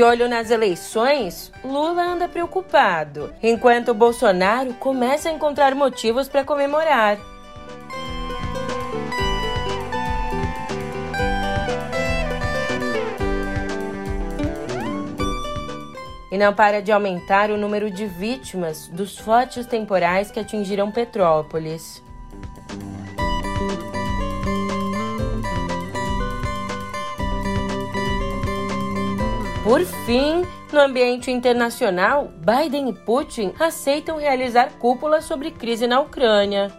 De olho nas eleições, Lula anda preocupado, enquanto Bolsonaro começa a encontrar motivos para comemorar. E não para de aumentar o número de vítimas dos fortes temporais que atingiram Petrópolis. Por fim, no ambiente internacional, Biden e Putin aceitam realizar cúpula sobre crise na Ucrânia.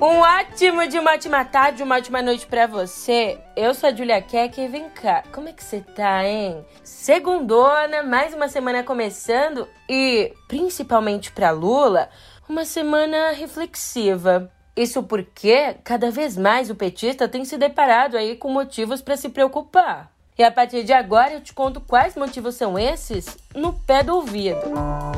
Um ótimo de uma ótima tarde, uma ótima noite para você. Eu sou a Julia Keck e vem cá, como é que você tá, hein? Segundona, mais uma semana começando e, principalmente para Lula, uma semana reflexiva. Isso porque cada vez mais o petista tem se deparado aí com motivos para se preocupar. E a partir de agora eu te conto quais motivos são esses no pé do ouvido.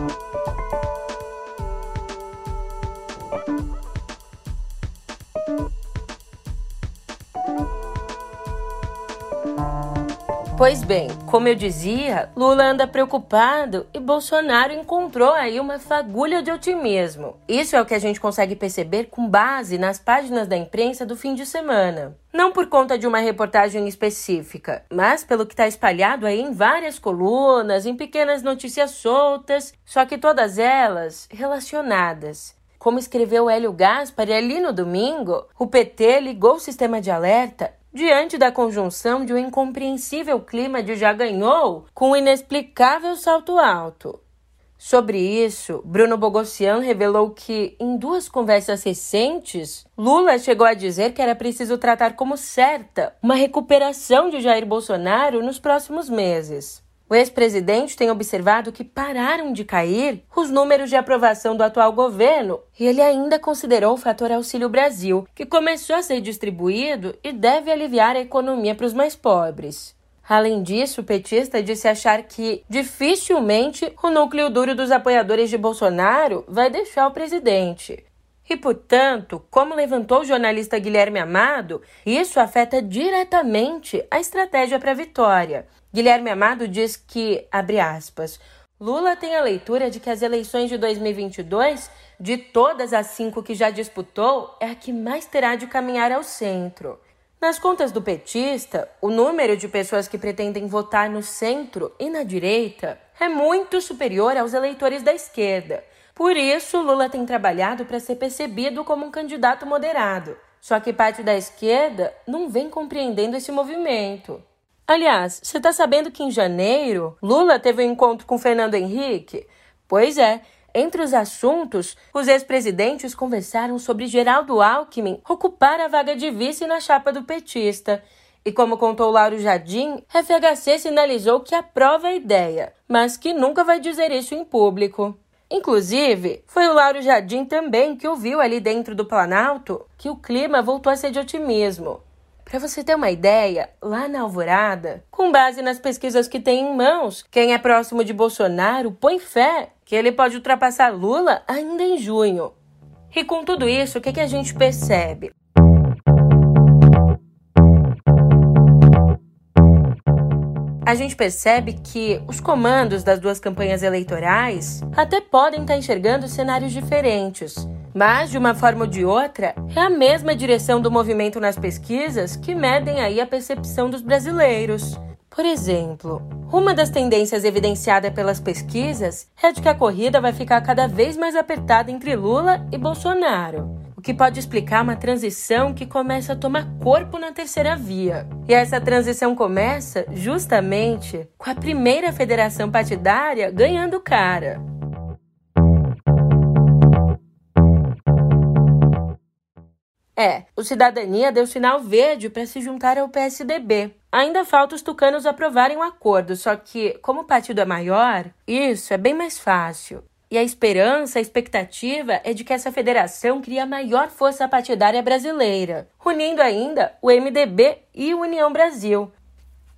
Pois bem, como eu dizia, Lula anda preocupado e Bolsonaro encontrou aí uma fagulha de otimismo. Isso é o que a gente consegue perceber com base nas páginas da imprensa do fim de semana. Não por conta de uma reportagem específica, mas pelo que está espalhado aí em várias colunas, em pequenas notícias soltas, só que todas elas relacionadas. Como escreveu Hélio Gaspar ali no domingo, o PT ligou o sistema de alerta diante da conjunção de um incompreensível clima de já ganhou com um inexplicável salto alto. Sobre isso, Bruno Bogossian revelou que, em duas conversas recentes, Lula chegou a dizer que era preciso tratar como certa uma recuperação de Jair Bolsonaro nos próximos meses. O ex-presidente tem observado que pararam de cair os números de aprovação do atual governo e ele ainda considerou o fator Auxílio Brasil, que começou a ser distribuído e deve aliviar a economia para os mais pobres. Além disso, o petista disse achar que dificilmente o núcleo duro dos apoiadores de Bolsonaro vai deixar o presidente. E, portanto, como levantou o jornalista Guilherme Amado, isso afeta diretamente a estratégia para a vitória. Guilherme Amado diz que, abre aspas, Lula tem a leitura de que as eleições de 2022, de todas as cinco que já disputou, é a que mais terá de caminhar ao centro. Nas contas do petista, o número de pessoas que pretendem votar no centro e na direita é muito superior aos eleitores da esquerda. Por isso, Lula tem trabalhado para ser percebido como um candidato moderado. Só que parte da esquerda não vem compreendendo esse movimento. Aliás, você está sabendo que em janeiro Lula teve um encontro com Fernando Henrique? Pois é, entre os assuntos, os ex-presidentes conversaram sobre Geraldo Alckmin ocupar a vaga de vice na chapa do petista. E como contou Lauro Jardim, FHC sinalizou que aprova a ideia, mas que nunca vai dizer isso em público. Inclusive, foi o Lauro Jardim também que ouviu ali dentro do Planalto que o clima voltou a ser de otimismo. Para você ter uma ideia, lá na Alvorada, com base nas pesquisas que tem em mãos, quem é próximo de Bolsonaro põe fé que ele pode ultrapassar Lula ainda em junho. E com tudo isso, o que, que a gente percebe? a gente percebe que os comandos das duas campanhas eleitorais até podem estar enxergando cenários diferentes. Mas, de uma forma ou de outra, é a mesma direção do movimento nas pesquisas que medem aí a percepção dos brasileiros. Por exemplo, uma das tendências evidenciada pelas pesquisas é de que a corrida vai ficar cada vez mais apertada entre Lula e Bolsonaro o que pode explicar uma transição que começa a tomar corpo na terceira via. E essa transição começa justamente com a primeira federação partidária ganhando cara. É, o Cidadania deu sinal verde para se juntar ao PSDB. Ainda falta os tucanos aprovarem o acordo, só que, como o partido é maior, isso é bem mais fácil. E a esperança, a expectativa é de que essa federação crie a maior força partidária brasileira, unindo ainda o MDB e o União Brasil.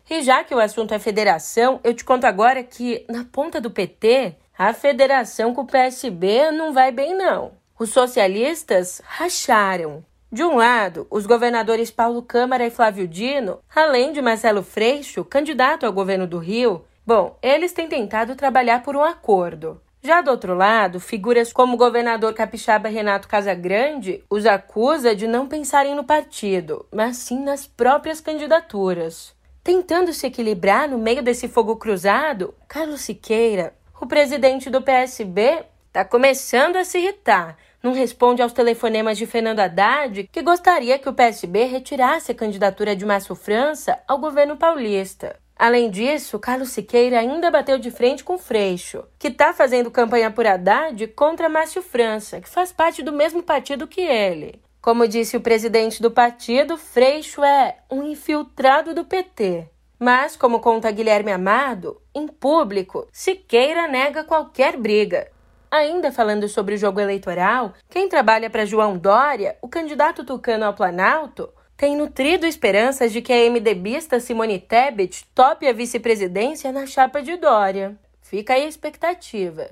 E já que o assunto é federação, eu te conto agora que, na ponta do PT, a federação com o PSB não vai bem, não. Os socialistas racharam. De um lado, os governadores Paulo Câmara e Flávio Dino, além de Marcelo Freixo, candidato ao governo do Rio, bom, eles têm tentado trabalhar por um acordo. Já do outro lado, figuras como o governador capixaba Renato Casagrande os acusa de não pensarem no partido, mas sim nas próprias candidaturas. Tentando se equilibrar no meio desse fogo cruzado, Carlos Siqueira, o presidente do PSB, está começando a se irritar não responde aos telefonemas de Fernando Haddad, que gostaria que o PSB retirasse a candidatura de Márcio França ao governo paulista. Além disso, Carlos Siqueira ainda bateu de frente com Freixo, que está fazendo campanha por Haddad contra Márcio França, que faz parte do mesmo partido que ele. Como disse o presidente do partido, Freixo é um infiltrado do PT. Mas, como conta Guilherme Amado, em público, Siqueira nega qualquer briga Ainda falando sobre o jogo eleitoral, quem trabalha para João Dória, o candidato tucano ao Planalto, tem nutrido esperanças de que a MDBista Simone Tebet tope a vice-presidência na chapa de Dória. Fica aí a expectativa.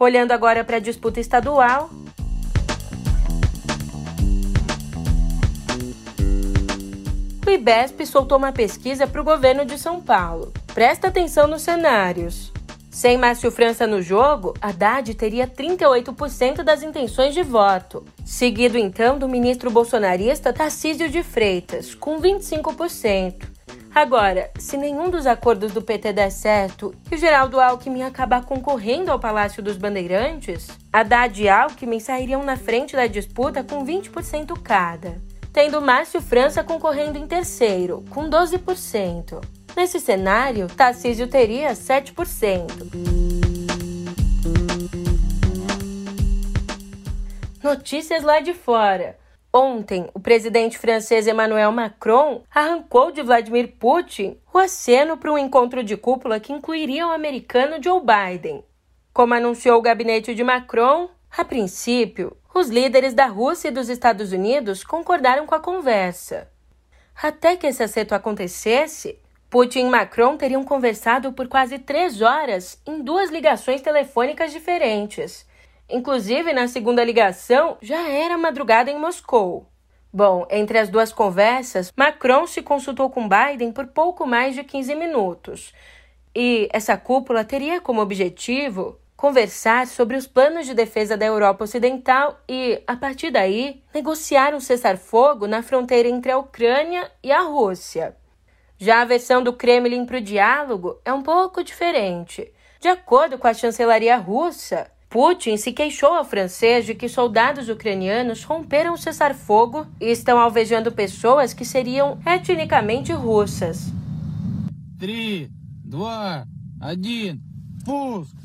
Olhando agora para a disputa estadual. O IBESP soltou uma pesquisa para o governo de São Paulo. Presta atenção nos cenários. Sem Márcio França no jogo, Haddad teria 38% das intenções de voto, seguido então do ministro bolsonarista Tarcísio de Freitas, com 25%. Agora, se nenhum dos acordos do PT der certo e o Geraldo Alckmin acabar concorrendo ao Palácio dos Bandeirantes, Haddad e Alckmin sairiam na frente da disputa com 20% cada, tendo Márcio França concorrendo em terceiro, com 12%. Nesse cenário, Tarcísio teria 7%. Notícias lá de fora. Ontem, o presidente francês Emmanuel Macron arrancou de Vladimir Putin o aceno para um encontro de cúpula que incluiria o americano Joe Biden. Como anunciou o gabinete de Macron, a princípio, os líderes da Rússia e dos Estados Unidos concordaram com a conversa. Até que esse acerto acontecesse, Putin e Macron teriam conversado por quase três horas em duas ligações telefônicas diferentes. Inclusive, na segunda ligação, já era madrugada em Moscou. Bom, entre as duas conversas, Macron se consultou com Biden por pouco mais de 15 minutos. E essa cúpula teria como objetivo conversar sobre os planos de defesa da Europa Ocidental e, a partir daí, negociar um cessar-fogo na fronteira entre a Ucrânia e a Rússia. Já a versão do Kremlin para o diálogo é um pouco diferente. De acordo com a chancelaria russa, Putin se queixou ao francês de que soldados ucranianos romperam o cessar-fogo e estão alvejando pessoas que seriam etnicamente russas. 3, 2, 1, pulso!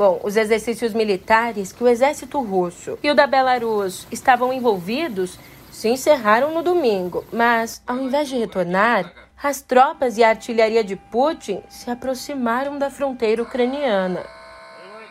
Bom, os exercícios militares que o exército russo e o da Belarus estavam envolvidos se encerraram no domingo, mas ao invés de retornar, as tropas e a artilharia de Putin se aproximaram da fronteira ucraniana.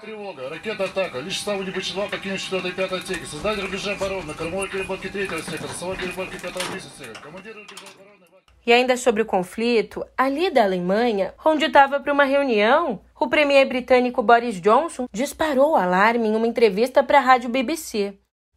Тревога. Ракета атака. Лишь с самого числа покинуть 4 и 5 отсеки. Создать рубежи обороны на кормовой переборке 3 сектора, силовой переборке 5 сектора. Командир рубежа обороны... E ainda sobre o conflito, ali da Alemanha, onde estava para uma reunião, o premier britânico Boris Johnson disparou o alarme em uma entrevista para a rádio BBC.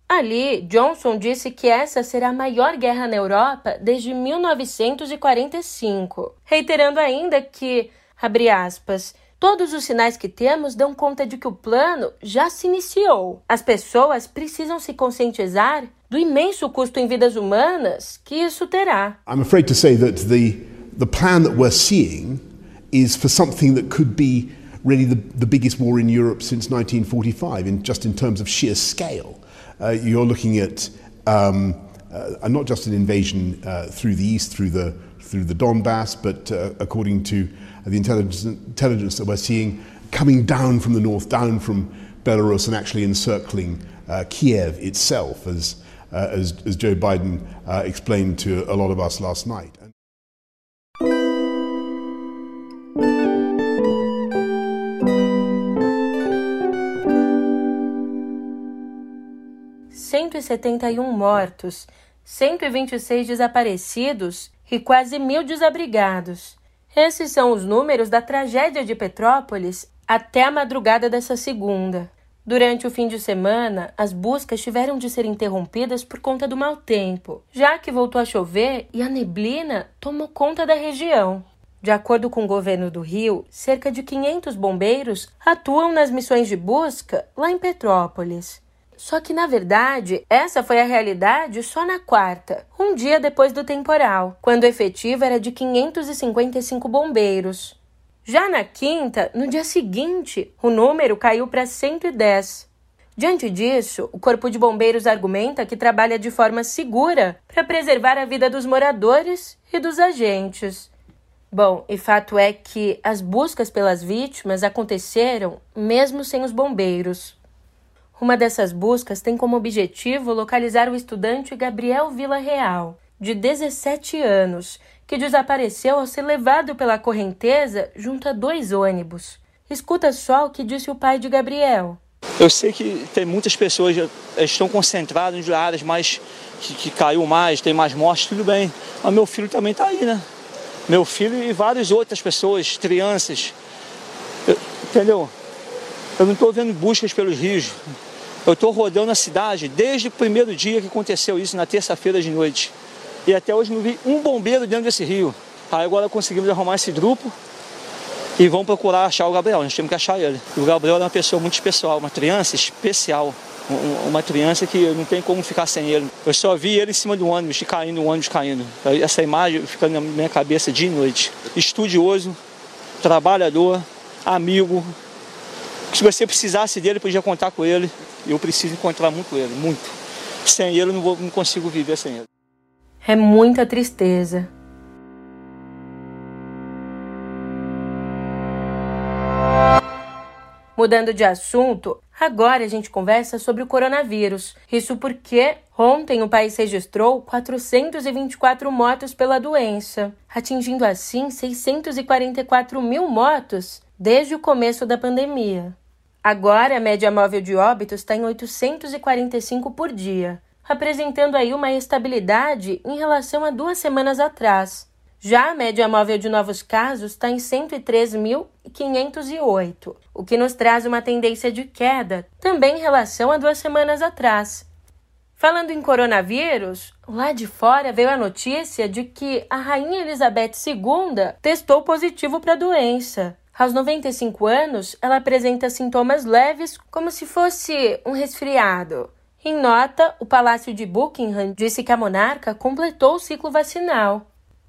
Ali, Johnson disse que essa será a maior guerra na Europa desde 1945, reiterando ainda que, abre aspas, Todos os sinais que temos dão conta de que o plano já se iniciou. As pessoas precisam se conscientizar do imenso custo em vidas humanas que isso terá. I'm afraid to say that the the plan that we're seeing is for something that could be really the, the biggest war in Europe since 1945 in just in terms of sheer scale. Uh, you're looking at um, uh, not just an invasion uh, through the east, through the through the Donbass, but uh, according to the intelligence, intelligence that we're seeing, coming down from the north, down from Belarus, and actually encircling uh, Kiev itself, as, uh, as, as, Joe Biden uh, explained to a lot of us last night. ...171 um mortos, 126 desaparecidos e quase mil desabrigados. Esses são os números da tragédia de Petrópolis até a madrugada dessa segunda. Durante o fim de semana, as buscas tiveram de ser interrompidas por conta do mau tempo, já que voltou a chover e a neblina tomou conta da região. De acordo com o governo do Rio, cerca de 500 bombeiros atuam nas missões de busca lá em Petrópolis. Só que, na verdade, essa foi a realidade só na quarta, um dia depois do temporal, quando o efetivo era de 555 bombeiros. Já na quinta, no dia seguinte, o número caiu para 110. Diante disso, o Corpo de Bombeiros argumenta que trabalha de forma segura para preservar a vida dos moradores e dos agentes. Bom, e fato é que as buscas pelas vítimas aconteceram mesmo sem os bombeiros. Uma dessas buscas tem como objetivo localizar o estudante Gabriel Vila Real, de 17 anos, que desapareceu ao ser levado pela correnteza junto a dois ônibus. Escuta só o que disse o pai de Gabriel. Eu sei que tem muitas pessoas que estão concentradas em áreas mais que, que, caiu mais, tem mais mortes, tudo bem. Mas meu filho também está aí, né? Meu filho e várias outras pessoas, crianças. Eu, entendeu? Eu não estou vendo buscas pelos rios. Eu estou rodando a cidade desde o primeiro dia que aconteceu isso, na terça-feira de noite. E até hoje não vi um bombeiro dentro desse rio. Aí agora conseguimos arrumar esse grupo e vamos procurar achar o Gabriel. Nós temos que achar ele. O Gabriel é uma pessoa muito especial, uma criança especial. Uma criança que não tem como ficar sem ele. Eu só vi ele em cima do ônibus, caindo, o ônibus caindo. Essa imagem fica na minha cabeça dia e noite. Estudioso, trabalhador, amigo. Se você precisasse dele, podia contar com ele. Eu preciso encontrar muito ele, muito. Sem ele, eu não, vou, não consigo viver sem ele. É muita tristeza. Mudando de assunto, agora a gente conversa sobre o coronavírus. Isso porque ontem o país registrou 424 mortos pela doença, atingindo assim 644 mil mortos desde o começo da pandemia. Agora a média móvel de óbitos está em 845 por dia, apresentando aí uma estabilidade em relação a duas semanas atrás. Já a média móvel de novos casos está em 103.508, o que nos traz uma tendência de queda, também em relação a duas semanas atrás. Falando em coronavírus, lá de fora veio a notícia de que a Rainha Elizabeth II testou positivo para a doença. Aos 95 anos, ela apresenta sintomas leves, como se fosse um resfriado. Em nota, o Palácio de Buckingham disse que a monarca completou o ciclo vacinal.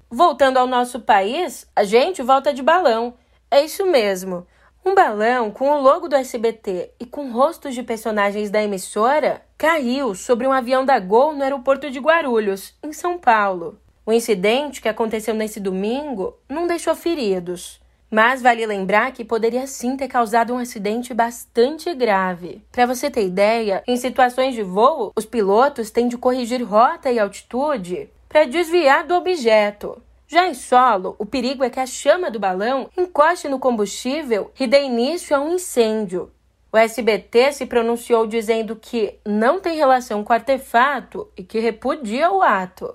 Voltando ao nosso país, a gente volta de balão. É isso mesmo. Um balão com o logo do SBT e com rostos de personagens da emissora caiu sobre um avião da Gol no aeroporto de Guarulhos, em São Paulo. O incidente, que aconteceu nesse domingo, não deixou feridos. Mas vale lembrar que poderia sim ter causado um acidente bastante grave. Para você ter ideia, em situações de voo, os pilotos têm de corrigir rota e altitude para desviar do objeto. Já em solo, o perigo é que a chama do balão encoste no combustível e dê início a um incêndio. O SBT se pronunciou dizendo que não tem relação com o artefato e que repudia o ato.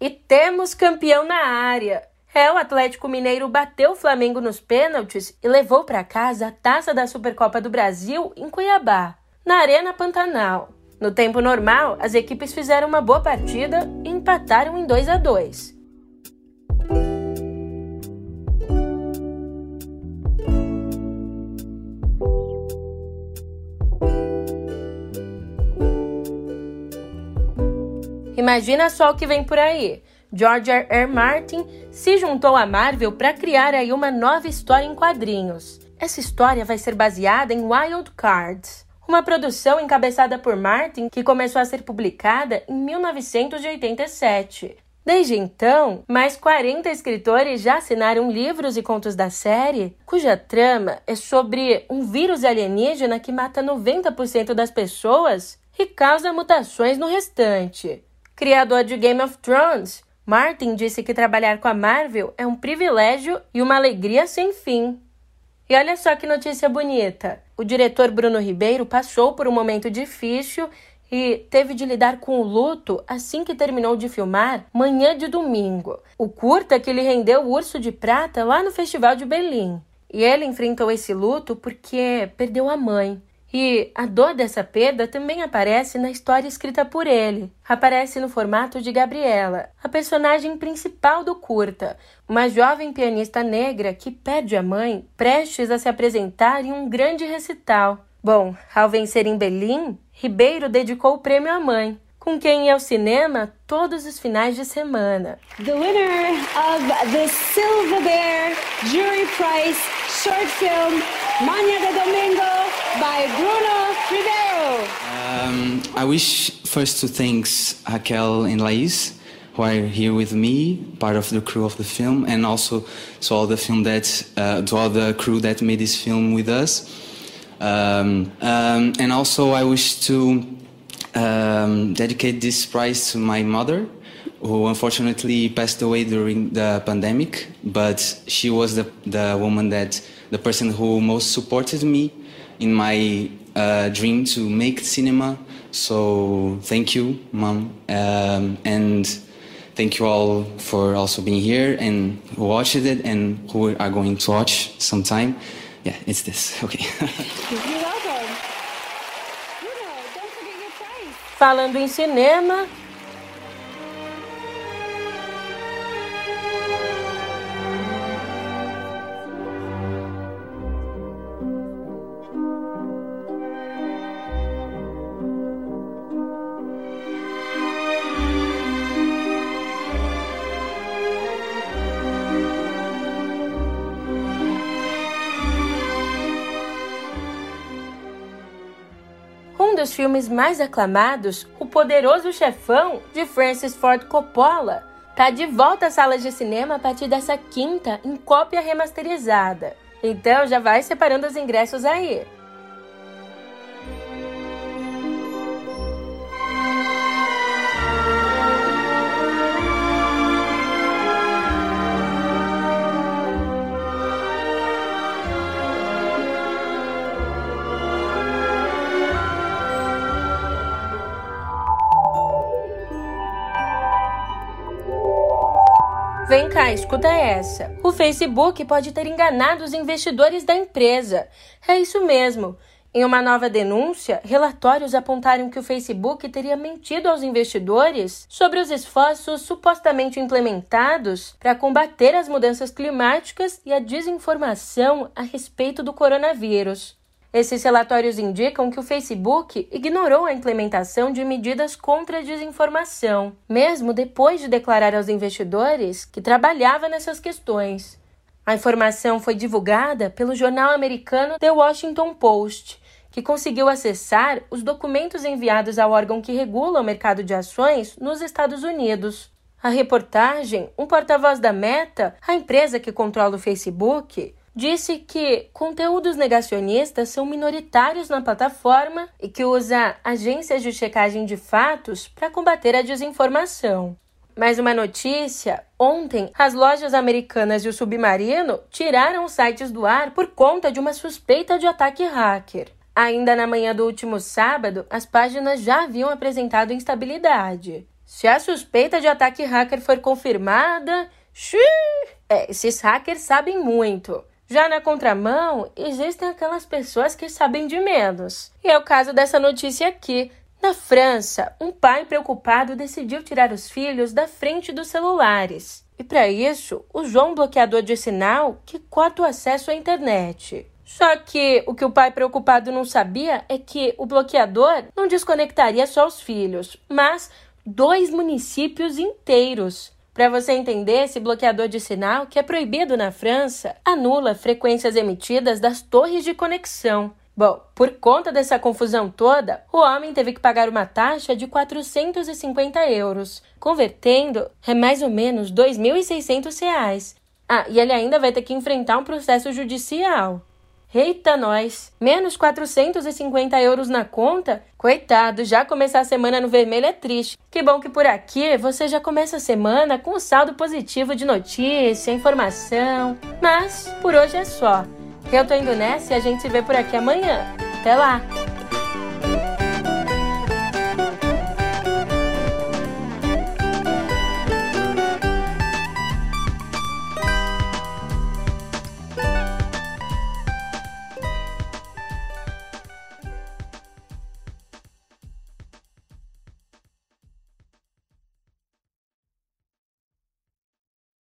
E temos campeão na área. É, o Atlético Mineiro bateu o Flamengo nos pênaltis e levou para casa a taça da Supercopa do Brasil em Cuiabá, na Arena Pantanal. No tempo normal, as equipes fizeram uma boa partida e empataram em 2 a 2. Imagina só o que vem por aí. George R. R. Martin se juntou à Marvel para criar aí uma nova história em quadrinhos. Essa história vai ser baseada em Wild Cards, uma produção encabeçada por Martin que começou a ser publicada em 1987. Desde então, mais 40 escritores já assinaram livros e contos da série, cuja trama é sobre um vírus alienígena que mata 90% das pessoas e causa mutações no restante. Criador de Game of Thrones, Martin disse que trabalhar com a Marvel é um privilégio e uma alegria sem fim. E olha só que notícia bonita! O diretor Bruno Ribeiro passou por um momento difícil e teve de lidar com o luto assim que terminou de filmar Manhã de Domingo, o curta que lhe rendeu o Urso de Prata lá no Festival de Berlim. E ele enfrentou esse luto porque perdeu a mãe. E a dor dessa perda também aparece na história escrita por ele. Aparece no formato de Gabriela, a personagem principal do curta, uma jovem pianista negra que perde a mãe prestes a se apresentar em um grande recital. Bom, ao vencer em Berlim, Ribeiro dedicou o prêmio à mãe, com quem ia ao cinema todos os finais de semana. The winner of the Silver Bear Jury Prize short film Manhã de Domingo by Bruno. Um, I wish first to thank Raquel and Laís who are here with me, part of the crew of the film, and also to all the film that uh, to all the crew that made this film with us. Um, um, and also, I wish to um, dedicate this prize to my mother, who unfortunately passed away during the pandemic. But she was the, the woman that, the person who most supported me in my uh, dream to make cinema. So thank you, mom, um, and thank you all for also being here and who watched it and who are going to watch sometime. Yeah, it's this. Okay. You're welcome. You know, don't forget your prize. Falando em cinema, dos filmes mais aclamados, O Poderoso Chefão, de Francis Ford Coppola, tá de volta às salas de cinema a partir dessa quinta em cópia remasterizada. Então já vai separando os ingressos aí. Vem cá, escuta essa. O Facebook pode ter enganado os investidores da empresa. É isso mesmo. Em uma nova denúncia, relatórios apontaram que o Facebook teria mentido aos investidores sobre os esforços supostamente implementados para combater as mudanças climáticas e a desinformação a respeito do coronavírus. Esses relatórios indicam que o Facebook ignorou a implementação de medidas contra a desinformação, mesmo depois de declarar aos investidores que trabalhava nessas questões. A informação foi divulgada pelo jornal americano The Washington Post, que conseguiu acessar os documentos enviados ao órgão que regula o mercado de ações nos Estados Unidos. A reportagem, um porta-voz da Meta, a empresa que controla o Facebook, disse que conteúdos negacionistas são minoritários na plataforma e que usa agências de checagem de fatos para combater a desinformação. Mais uma notícia: ontem, as lojas americanas e o Submarino tiraram os sites do ar por conta de uma suspeita de ataque hacker. Ainda na manhã do último sábado, as páginas já haviam apresentado instabilidade. Se a suspeita de ataque hacker for confirmada, xiii, é, esses hackers sabem muito. Já na contramão, existem aquelas pessoas que sabem de menos. E é o caso dessa notícia aqui. Na França, um pai preocupado decidiu tirar os filhos da frente dos celulares. E para isso, usou um bloqueador de sinal que corta o acesso à internet. Só que o que o pai preocupado não sabia é que o bloqueador não desconectaria só os filhos, mas dois municípios inteiros. Para você entender, esse bloqueador de sinal, que é proibido na França, anula frequências emitidas das torres de conexão. Bom, por conta dessa confusão toda, o homem teve que pagar uma taxa de 450 euros, convertendo é mais ou menos 2.600 reais. Ah, e ele ainda vai ter que enfrentar um processo judicial. Eita, nós! Menos 450 euros na conta? Coitado, já começar a semana no vermelho é triste. Que bom que por aqui você já começa a semana com um saldo positivo de notícia, informação. Mas por hoje é só. Eu tô indo nessa e a gente se vê por aqui amanhã. Até lá!